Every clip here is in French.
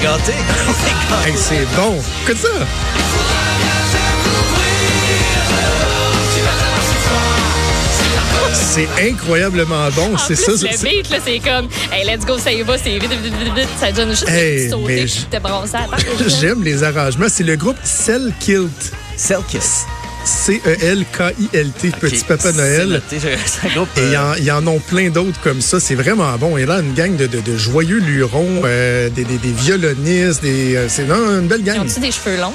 Est est Hey, c'est bon. Écoute ça. C'est incroyablement bon. C'est ça. le c'est- beat, là, c'est comme, hey, let's go, ça y va, c'est vite, vite, vite, vite. Ça donne juste Hey, sauter, mais puis je- te à. J'aime les arrangements. C'est le groupe Cell Kilt. Selkiss. C-E-L-K-I-L-T, Petit Papa Noël. Un groupe. Et il y, en- y en ont plein d'autres comme ça. C'est vraiment bon. Il y a là une gang de, de- de joyeux lurons, euh, des, des- des violonistes. Des, euh, c'est non, une belle Ils gang. ont-tu des cheveux longs?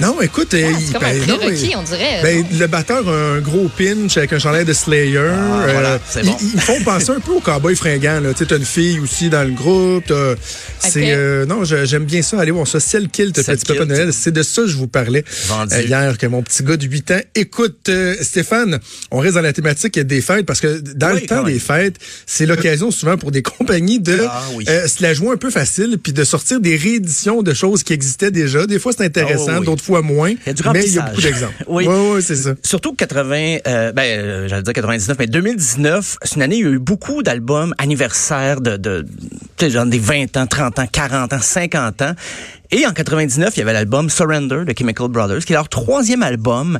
Non, écoute, euh, Ah, c'est comme ben, un non, prérequis, il- on dirait. ben, le batteur a un gros pinch avec un chandail de Slayer. Ah, voilà, c'est ils, bon. ils font penser un peu aux cowboys fringants. Tu sais, t'as une fille aussi dans le groupe. t'as- C'est euh, non, j'aime bien ça. Allez voir ça. Celle Kilt, Petit Papa. Noël. C'est de ça que je vous parlais Vendu. euh, hier que mon petit gars de 8 ans. Écoute, euh, Stéphane, on reste dans la thématique des fêtes parce que dans Oui, le temps des fêtes, c'est l'occasion souvent pour des compagnies de Ah, oui. euh, se la jouer un peu facile puis de sortir des rééditions de choses qui existaient déjà. Des fois, c'est intéressant, Ah, oui. d'autres fois moins. Il y a du mais il y a beaucoup d'exemples. Oui. oui, oui, c'est ça. Surtout 80, euh, ben, euh, j'allais dire 99, mais 2019, c'est une année où il y a eu beaucoup d'albums anniversaires de, de sais, genre des 20 ans, 30 ans, 40 ans, 50 ans. Et en 99, il y avait l'album Surrender de Chemical Brothers, qui est leur troisième album,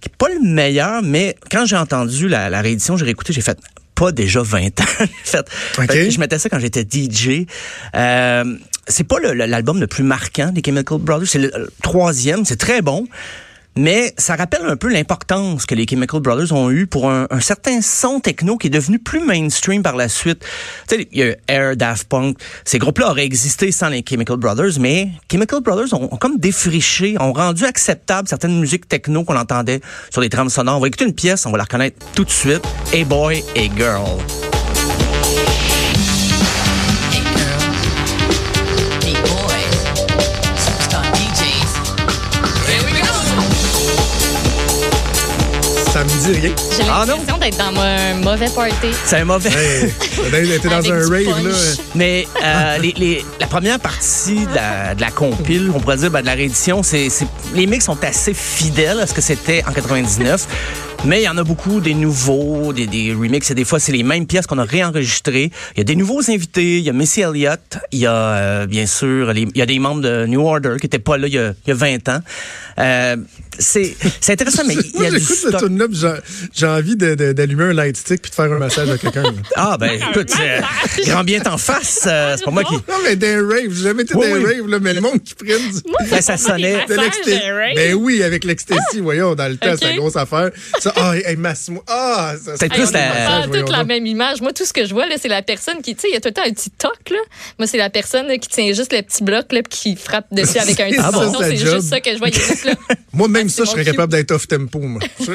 qui est pas le meilleur, mais quand j'ai entendu la, la réédition, j'ai réécouté, j'ai fait pas déjà 20 ans. Fait, je mettais ça quand j'étais DJ. Euh, c'est pas l'album le, plus marquant des Chemical Brothers, c'est le, troisième, c'est très bon. Mais ça rappelle un peu l'importance que les Chemical Brothers ont eu pour un, certain son techno qui est devenu plus mainstream par la suite. Tu sais, il y a Air, Daft Punk. Ces groupes-là auraient existé sans les Chemical Brothers, mais Chemical Brothers ont, comme défriché, ont rendu acceptable certaines musiques techno qu'on entendait sur des trames sonores. On va écouter une pièce, on va la reconnaître tout de suite. Hey Boy, Hey Girl. Ça me dit rien. J'ai Ah, non? l'impression d'être dans un mauvais party. C'est un mauvais... Hey, t'es dans Avec un rave, là. Mais euh, les, les- la première partie de la, de la compile, on pourrait dire, ben, de la réédition, c'est, c'est- les mix sont assez fidèles à ce que c'était en 99. Mais il y en a beaucoup des nouveaux, des, des remixes, et des fois c'est les mêmes pièces qu'on a réenregistrées. Il y a des nouveaux invités, il y a Missy Elliott, il y a euh, bien sûr, les- il y a des membres de New Order qui n'étaient pas là il y a, il y a 20 ans. Euh, c'est, c'est intéressant, mais il y Moi, a du stock. là j'ai, j'ai envie d'allumer un light stick puis de faire un massage à quelqu'un. Ah ben écoute, euh, grand bien t'en face, euh, c'est pas moi qui... non, mais des raves, j'ai jamais été Oui, dans un oui. rave, là, mais le monde qui prenne du... Ben, ça sonnait... de des raves? Ben oui, avec l'ecstasy, voyons, dans le temps, c'est une grosse affaire. Ça, ah, hey, masse-moi. Ah, ça, C'est plus des la- massages, Ah, voyons toute la même image. Moi, tout ce que je vois, là, c'est la personne qui, tu sais, il y a tout le temps un petit toc, là. Moi, c'est la personne là, qui tient juste le petit bloc, là, puis qui frappe dessus avec un sa C'est juste ça que je vois. Moi, même Ah, ça, c'est je serais capable d'être off tempo, moi.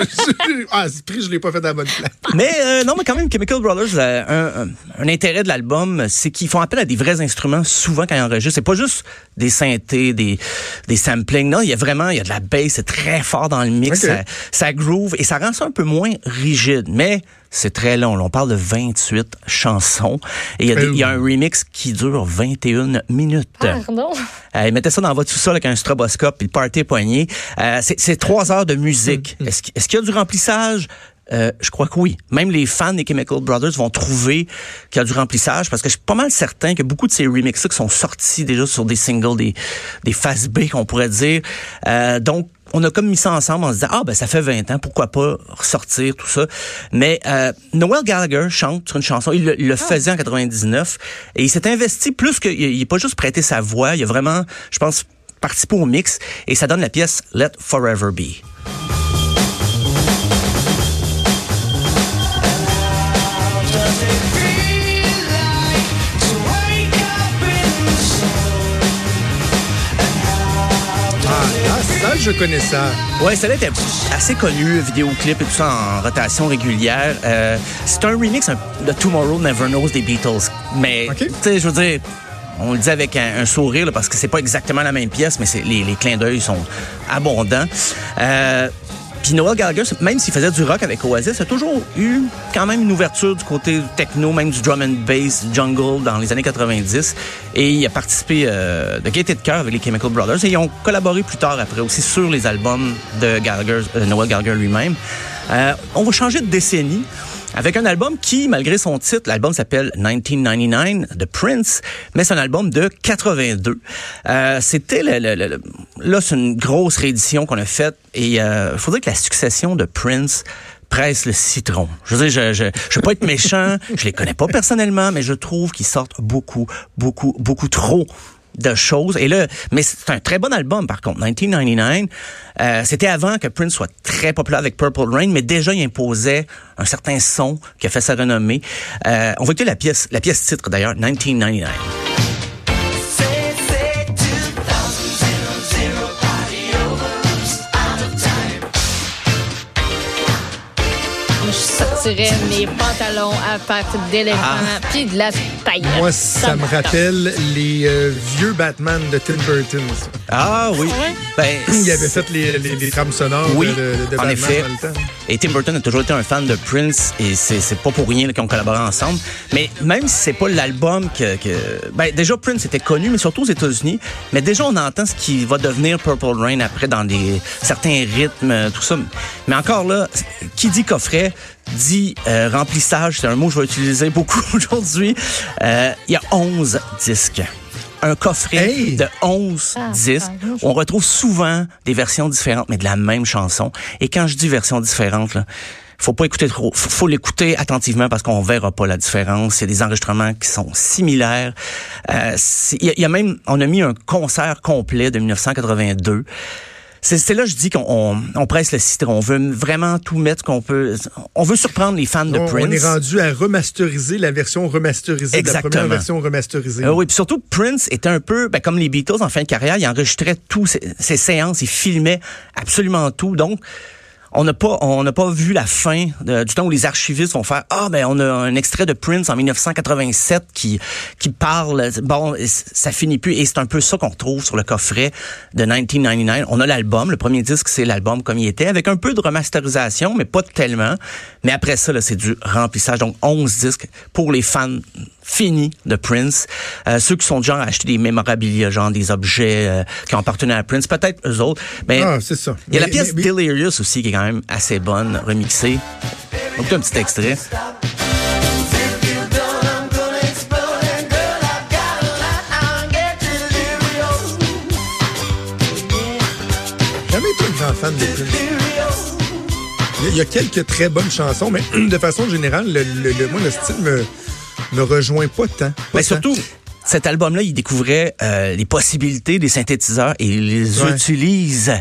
Ah, ce prix, je l'ai pas fait à la bonne place. Mais euh, non, mais quand même, Chemical Brothers, euh, un, un- un intérêt de l'album, c'est qu'ils font appel à des vrais instruments souvent quand ils enregistrent. C'est pas juste des synthés, des, des samplings. Non, il y a vraiment, il y a de la bass, c'est très fort dans le mix, ça, ça groove et ça rend ça un peu moins rigide. Mais c'est très long. On parle de 28 chansons et il y, a y a un remix qui dure 21 minutes. Pardon? Euh, mettez ça dans votre sous-sol avec un stroboscope puis le party poigné. Euh, c'est, trois heures de musique. Mm. Est-ce, qu'il- est-ce qu'il y a du remplissage? Euh, je crois que oui. Même les fans des Chemical Brothers vont trouver qu'il y a du remplissage parce que je suis pas mal certain que beaucoup de ces remixes qui sont sortis déjà sur des singles, des, des face B qu'on pourrait dire. Euh, donc, on a comme mis ça ensemble en se disant, ah ben ça fait 20 ans, pourquoi pas ressortir tout ça? Mais euh, Noel Gallagher chante sur une chanson, il le, il le faisait en 99 et il s'est investi plus que, il n'a pas juste prêté sa voix, il a vraiment, je pense, participé au mix et ça donne la pièce Let Forever Be. Je connais ça. Ouais, celle-là était assez connue, vidéoclip et tout ça en rotation régulière. Euh, c'est un remix de Tomorrow Never Knows des Beatles. Mais, tu sais, je veux dire, on le dit avec un, un sourire là, parce que c'est pas exactement la même pièce, mais les, les clins d'œil sont abondants. Euh, puis Noel Gallagher, même s'il faisait du rock avec Oasis, a toujours eu quand même une ouverture du côté techno, même du drum and bass, jungle dans les années 90. Et il a participé euh, de gaieté de cœur avec les Chemical Brothers. Et ils ont collaboré plus tard après aussi sur les albums de Gallagher, euh, Noel Gallagher lui-même. Euh, on va changer de décennie. Avec un album qui, malgré son titre, l'album s'appelle 1999 de Prince, mais c'est un album de 82. Euh, C'était le, le- le- là, c'est une grosse réédition qu'on a faite et il faut dire que la succession de Prince presse le citron. Je veux dire, je, je, je veux pas être méchant, je les connais pas personnellement, mais je trouve qu'ils sortent beaucoup, beaucoup, beaucoup trop de choses. Et là, mais c'est un très bon album par contre. 1999, euh, c'était avant que Prince soit très populaire avec Purple Rain, mais déjà il imposait un certain son qui a fait sa renommée. Euh, on va écouter la pièce, la pièce titre d'ailleurs, 1999. Sortirais mes pantalons à pattes d'éléphant Ah. puis de la paillette. Moi, ça me tente. rappelle les euh, vieux Batman de Tim Burton. ça. Ah oui. Ben, Il avait fait les, les, les trames sonores Oui, de, de- en effet. dans le temps. Et Tim Burton a toujours été un fan de Prince et c'est c'est pas pour rien qu'ils ont collaboré ensemble. Mais même si c'est pas l'album que, que ben déjà Prince était connu, mais surtout aux États-Unis. Mais déjà on entend ce qui va devenir Purple Rain après dans des certains rythmes, tout ça. Mais encore là, qui dit coffret dit euh, remplissage, c'est un mot que je vais utiliser beaucoup aujourd'hui. Euh, Il y a 11 disques. Un coffret Hey! de 11 Ah, disques. ah, On retrouve souvent des versions différentes, mais de la même chanson. Et quand je dis versions différentes, là, faut pas écouter trop. Faut, faut l'écouter attentivement parce qu'on verra pas la différence. Il y a des enregistrements qui sont similaires. Euh, c'est- Il y, a- il y a même, on a mis un concert complet de 1982. C'est là que je dis qu'on on, on presse le citron. On veut vraiment tout mettre qu'on peut. On veut surprendre les fans de On, Prince. on est rendu à remasteriser la version remasterisée de la Exactement. première version remasterisée. Euh, oui, puis surtout Prince était un peu ben, comme les Beatles en fin de carrière, il enregistrait tous ses, ses séances, il filmait absolument tout. Donc on n'a pas on n'a pas vu la fin de- du temps où les archivistes vont faire ah ben on a un extrait de Prince en 1987 qui qui parle bon ça finit plus. Et c'est un peu ça qu'on retrouve sur le coffret de 1999 on a l'album le premier disque c'est l'album comme il était avec un peu de remasterisation mais pas tellement. Mais après ça là c'est du remplissage. Donc 11 disques pour les fans finis de Prince. Euh, ceux qui sont du genre à acheter des mémorabilia genre des objets euh, qui ont appartenu à Prince peut-être eux autres. Mais Ah, c'est ça. il y a la pièce mais- Delirious aussi qui est quand même assez bonne, remixée. On écoute un petit extrait. jamais été un grand fan de. Il y a- il y a quelques très bonnes chansons, mais de façon générale, le, le- le- moi, le style me, me rejoint pas tant. Mais surtout, cet album-là, il découvrait euh, les possibilités des synthétiseurs et il les Ouais. utilise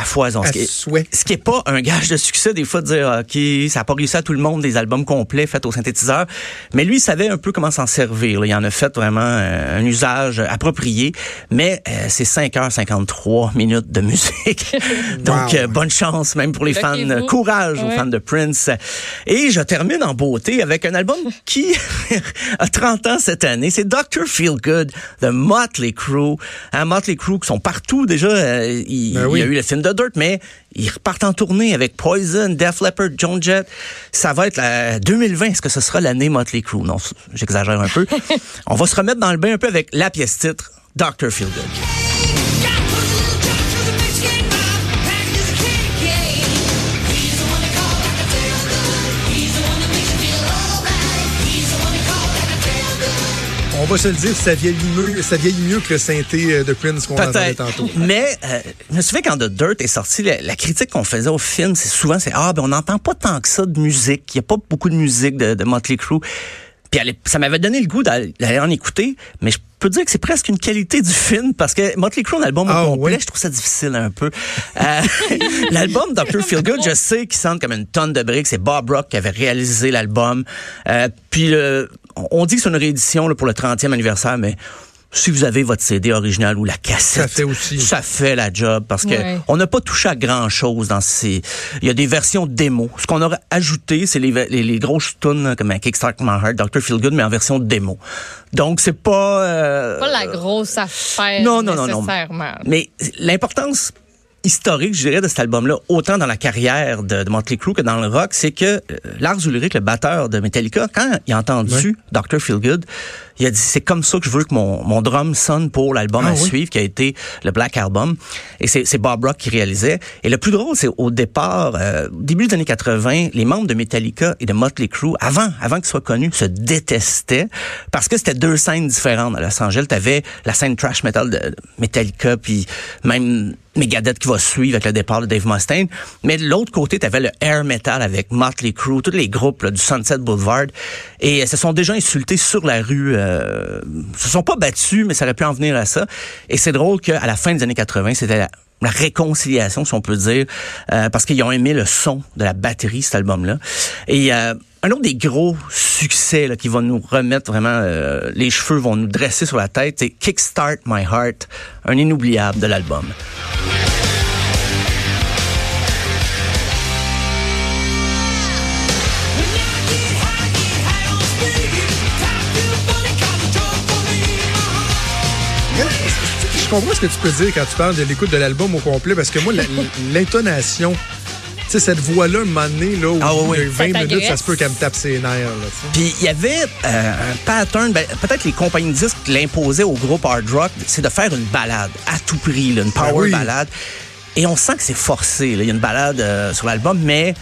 à foison. À Ce qui, est, ce qui est pas un gage de succès, des fois, de dire, OK, ça n'a pas réussi à tout le monde, des albums complets faits au synthétiseur. Mais lui, il savait un peu comment s'en servir. là. Il en a fait vraiment euh, un usage approprié. Mais euh, c'est 5h53 minutes de musique. Donc, Wow. euh, bonne chance, même pour les fans. Courage aux fans de Prince. Et je termine en beauté avec un album qui a 30 ans cette année. C'est Dr. Feelgood de Motley Crue. Hein, Motley Crue qui sont partout déjà. euh, il, Ben il y a eu le film de Dirt, mais ils repartent en tournée avec Poison, Def Leppard, Joan Jett. Ça va être la 2020. Est-ce que ce sera l'année Motley Crue? Non, j'exagère un peu. On va se remettre dans le bain un peu avec la pièce titre, Dr. Feelgood. On va se le dire, ça vieillit mieux, ça vieillit mieux que le synthé euh, de Prince qu'on entendait tantôt. Mais euh, je me souviens quand The Dirt est sorti, la, la critique qu'on faisait au film, c'est souvent c'est ah ben on n'entend pas tant que ça de musique, il y a pas beaucoup de musique de, de Motley Crue. Puis ça m'avait donné le goût d'aller en écouter, mais je peux dire que c'est presque une qualité du film parce que Motley Crue, un album au Ah, complet, je trouve ça difficile un peu. Euh, l'album Dr. Feelgood, je sais qu'il sonne comme une tonne de briques. C'est Bob Rock qui avait réalisé l'album. Euh, puis euh, on dit que c'est une réédition là, pour le 30e anniversaire, mais si vous avez votre CD original ou la cassette, Ça fait aussi. ça fait la job parce que Ouais. on n'a pas touché à grand chose dans ces. Il y a des versions démo. Ce qu'on aurait ajouté, c'est les, les, les grosses tunes là, comme un Kickstart My Heart, Dr. Feelgood, mais en version démo. Donc c'est pas. euh, Pas la grosse affaire non, non, non, non. nécessairement. Mais l'importance historique, je dirais, de cet album-là, autant dans la carrière de, de Motley Crue que dans le rock, c'est que euh, Lars Ulrich, le batteur de Metallica, quand il a entendu Dr. Feelgood, Il a dit, c'est comme ça que je veux que mon, mon drum sonne pour l'album Ah à oui? suivre, qui a été le Black Album. Et c'est c'est Bob Rock qui réalisait. Et le plus drôle, c'est au départ, euh, début des années 80, les membres de Metallica et de Motley Crue, avant, avant qu'ils soient connus, se détestaient parce que c'était deux scènes différentes à Los Angeles. T'avais la scène trash metal de Metallica, puis même Megadeth qui va suivre avec le départ de Dave Mustaine. Mais de l'autre côté, tu avais le air metal avec Motley Crue, tous les groupes là, du Sunset Boulevard. Et euh, se sont déjà insultés sur la rue. Euh, se sont pas battus, mais ça aurait pu en venir à ça. Et c'est drôle qu'à la fin des années 80, c'était la, réconciliation, si on peut dire, euh, parce qu'ils ont aimé le son de la batterie, cet album-là. Et euh, un autre des gros succès qui va nous remettre vraiment euh, les cheveux, vont nous dresser sur la tête, c'est Kickstart My Heart, un inoubliable de l'album. Comprends ce que tu peux dire quand tu parles de l'écoute de l'album au complet, parce que moi, l'intonation, tu sais, cette voix-là, un moment donné, là, Ah oui, oui. de 20 Ça minutes, ça se peut qu'elle me tape ses nerfs. Puis il y avait euh, un pattern, ben, peut-être les compagnies de disques l'imposaient au groupe hard rock, c'est de faire une balade à tout prix, là, une power Ben oui. balade. Et on sent que c'est forcé. là. Il y a une balade euh, sur l'album, mais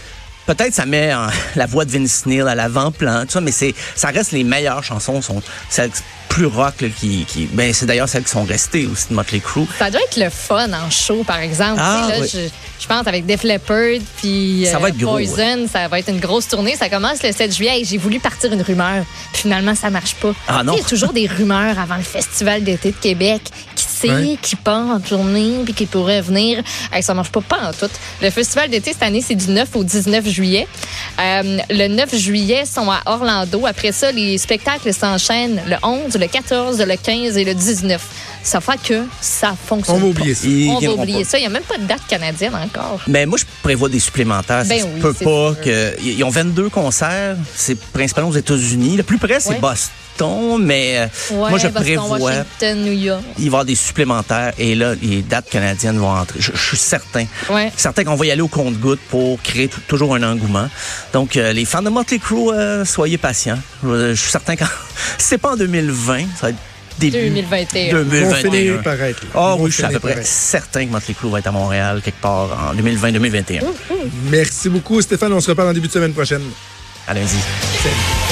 peut-être ça met en- la voix de Vince Neil à l'avant-plan, tout ça, mais c'est ça reste les meilleures chansons, sont celles plus rock là, qui, qui ben c'est d'ailleurs celles qui sont restées aussi de Motley Crue. Ça doit être le fun en show, par exemple. Ah, Tu sais, là, oui. je, je pense avec Def Leppard puis Ça euh, va être gros, Poison, ça va être une grosse tournée. Ça commence le 7 juillet et j'ai voulu partir une rumeur. Puis finalement, ça marche pas. Ah, non. Il y a toujours des rumeurs avant le Festival d'été de Québec. Qui Ouais. qui part en tournée puis qui pourrait venir. Hey, ça marche pas, pas en tout. Le Festival d'été cette année, c'est du 9 au 19 juillet. Euh, le 9 juillet, sont à Orlando. Après ça, les spectacles s'enchaînent le 11, le 14, le 15 et le 19. Ça fait que ça fonctionne On va pas. oublier ça. On va oublier pas. ça. Il n'y a même pas de date canadienne encore. Mais moi, je prévois des supplémentaires. Ben ça oui, peut pas sûr. que. Ils ont 22 concerts. C'est principalement aux États-Unis. Le plus près, c'est Ouais. Boston, mais euh, Ouais, moi, je Boston, prévois. Washington, New York. Il va y avoir des supplémentaires et là, les dates canadiennes vont entrer. Je, je suis certain. Ouais. Certain qu'on va y aller au compte-goutte pour créer toujours un engouement. Donc, euh, les fans de Motley Crue, euh, soyez patients. Je, je suis certain que c'est pas en 2020, ça va être début 2021. Ils vont 2021. finir par être là. Ah Ils vont oui, je suis à peu près certain que Motley Crue va être à Montréal quelque part en 2020-2021. Merci beaucoup, Stéphane. On se reparle en début de semaine prochaine. À lundi. Salut.